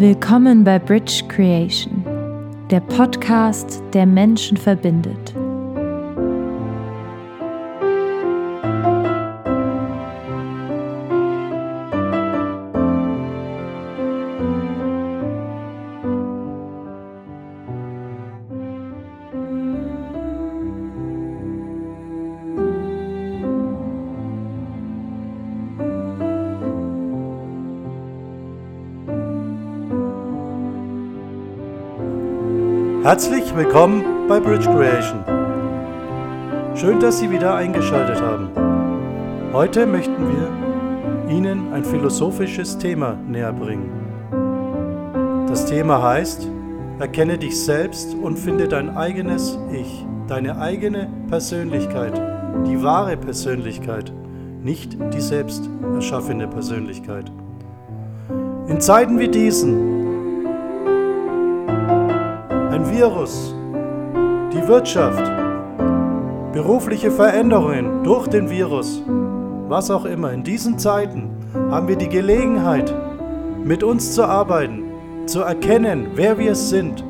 Willkommen bei Bridge Creation, der Podcast, der Menschen verbindet. Herzlich willkommen bei Bridge Creation. Schön, dass Sie wieder eingeschaltet haben. Heute möchten wir Ihnen ein philosophisches Thema näher bringen. Das Thema heißt, erkenne dich selbst und finde dein eigenes Ich, deine eigene Persönlichkeit, die wahre Persönlichkeit, nicht die selbst erschaffene Persönlichkeit. In Zeiten wie diesen ein Virus, die Wirtschaft, berufliche Veränderungen durch den Virus, was auch immer. In diesen Zeiten haben wir die Gelegenheit, mit uns zu arbeiten, zu erkennen, wer wir sind.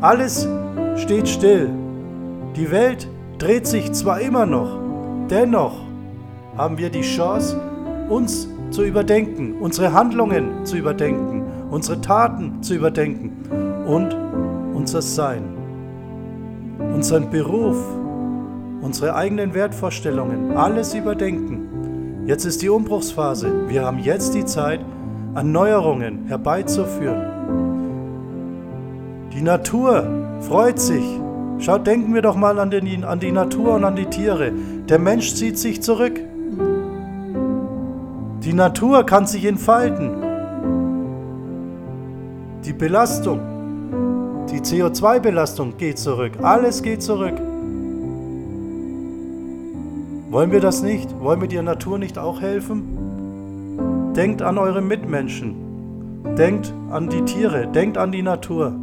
Alles steht still. Die Welt dreht sich zwar immer noch, dennoch haben wir die Chance, uns zu überdenken, unsere Handlungen zu überdenken, unsere Taten zu überdenken und unser Sein, unseren Beruf, unsere eigenen Wertvorstellungen, alles überdenken. Jetzt ist die Umbruchsphase. Wir haben jetzt die Zeit, Erneuerungen herbeizuführen. Die Natur freut sich. Schaut, denken wir doch mal an, den, an die Natur und an die Tiere. Der Mensch zieht sich zurück. Die Natur kann sich entfalten. Die Belastung die CO2-Belastung geht zurück. Alles geht zurück. Wollen wir das nicht? Wollen wir der Natur nicht auch helfen? Denkt an eure Mitmenschen. Denkt an die Tiere. Denkt an die Natur.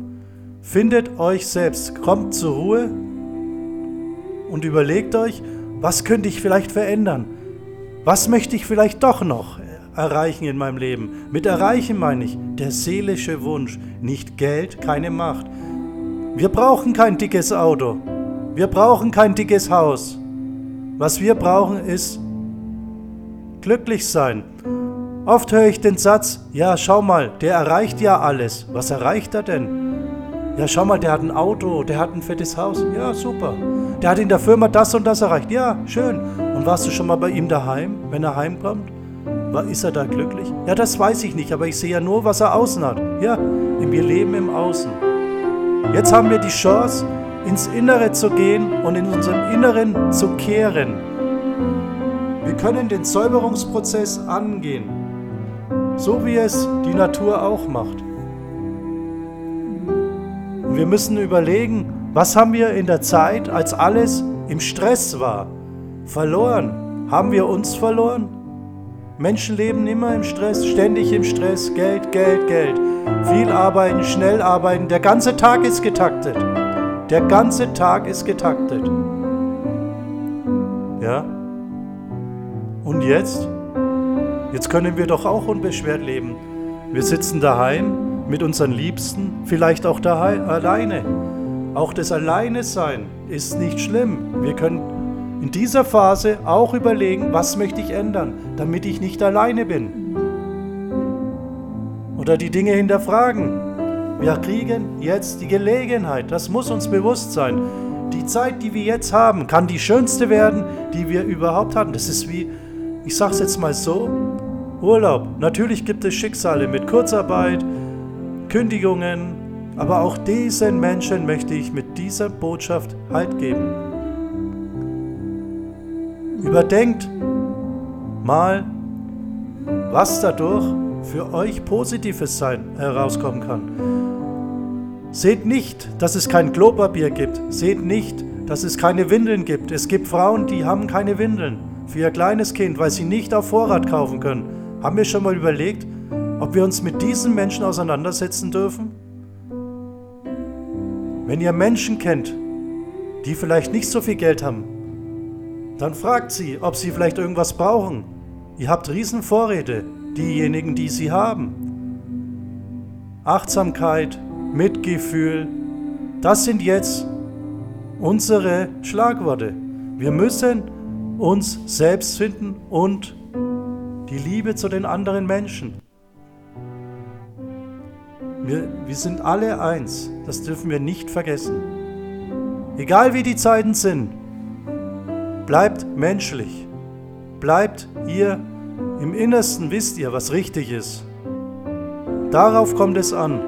Findet euch selbst. Kommt zur Ruhe und überlegt euch, was könnte ich vielleicht verändern? Was möchte ich vielleicht doch noch erreichen in meinem Leben? Mit erreichen meine ich der seelische Wunsch, nicht Geld, keine Macht. Wir brauchen kein dickes Auto. Wir brauchen kein dickes Haus. Was wir brauchen ist glücklich sein. Oft höre ich den Satz, ja, schau mal, der erreicht ja alles. Was erreicht er denn? Ja, schau mal, der hat ein Auto, der hat ein fettes Haus. Ja, super. Der hat in der Firma das und das erreicht. Ja, schön. Und warst du schon mal bei ihm daheim, wenn er heimkommt? Ist er da glücklich? Ja, das weiß ich nicht, aber ich sehe ja nur, was er außen hat. Ja, wir leben im Außen. Jetzt haben wir die Chance, ins Innere zu gehen und in unserem Inneren zu kehren. Wir können den Säuberungsprozess angehen, so wie es die Natur auch macht. Und wir müssen überlegen, was haben wir in der Zeit, als alles im Stress war, verloren? Haben wir uns verloren? Menschen leben immer im Stress, ständig im Stress, Geld, Geld, Geld. Viel arbeiten, schnell arbeiten. Der ganze Tag ist getaktet. Der ganze Tag ist getaktet. Ja? Und jetzt? Jetzt können wir doch auch unbeschwert leben. Wir sitzen daheim mit unseren Liebsten, vielleicht auch daheim alleine. Auch das Alleine sein ist nicht schlimm. Wir können in dieser Phase auch überlegen, was möchte ich ändern, damit ich nicht alleine bin oder die Dinge hinterfragen. Wir kriegen jetzt die Gelegenheit, das muss uns bewusst sein. Die Zeit, die wir jetzt haben, kann die schönste werden, die wir überhaupt hatten. Das ist wie, ich sage es jetzt mal so, Urlaub. Natürlich gibt es Schicksale mit Kurzarbeit, Kündigungen, aber auch diesen Menschen möchte ich mit dieser Botschaft Halt geben. Überdenkt mal, was dadurch für euch Positives sein herauskommen kann. Seht nicht, dass es kein Klopapier gibt. Seht nicht, dass es keine Windeln gibt. Es gibt Frauen, die haben keine Windeln für ihr kleines Kind, weil sie nicht auf Vorrat kaufen können. Haben wir schon mal überlegt, ob wir uns mit diesen Menschen auseinandersetzen dürfen? Wenn ihr Menschen kennt, die vielleicht nicht so viel Geld haben, dann fragt sie, ob sie vielleicht irgendwas brauchen. Ihr habt Riesenvorräte diejenigen, die sie haben. Achtsamkeit, Mitgefühl, das sind jetzt unsere Schlagworte. Wir müssen uns selbst finden und die Liebe zu den anderen Menschen. Wir, wir sind alle eins, das dürfen wir nicht vergessen. Egal wie die Zeiten sind, bleibt menschlich, bleibt ihr im Innersten, wisst ihr, was richtig ist. Darauf kommt es an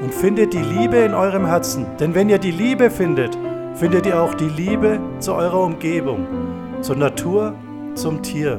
und findet die Liebe in eurem Herzen. Denn wenn ihr die Liebe findet, findet ihr auch die Liebe zu eurer Umgebung, zur Natur, zum Tier.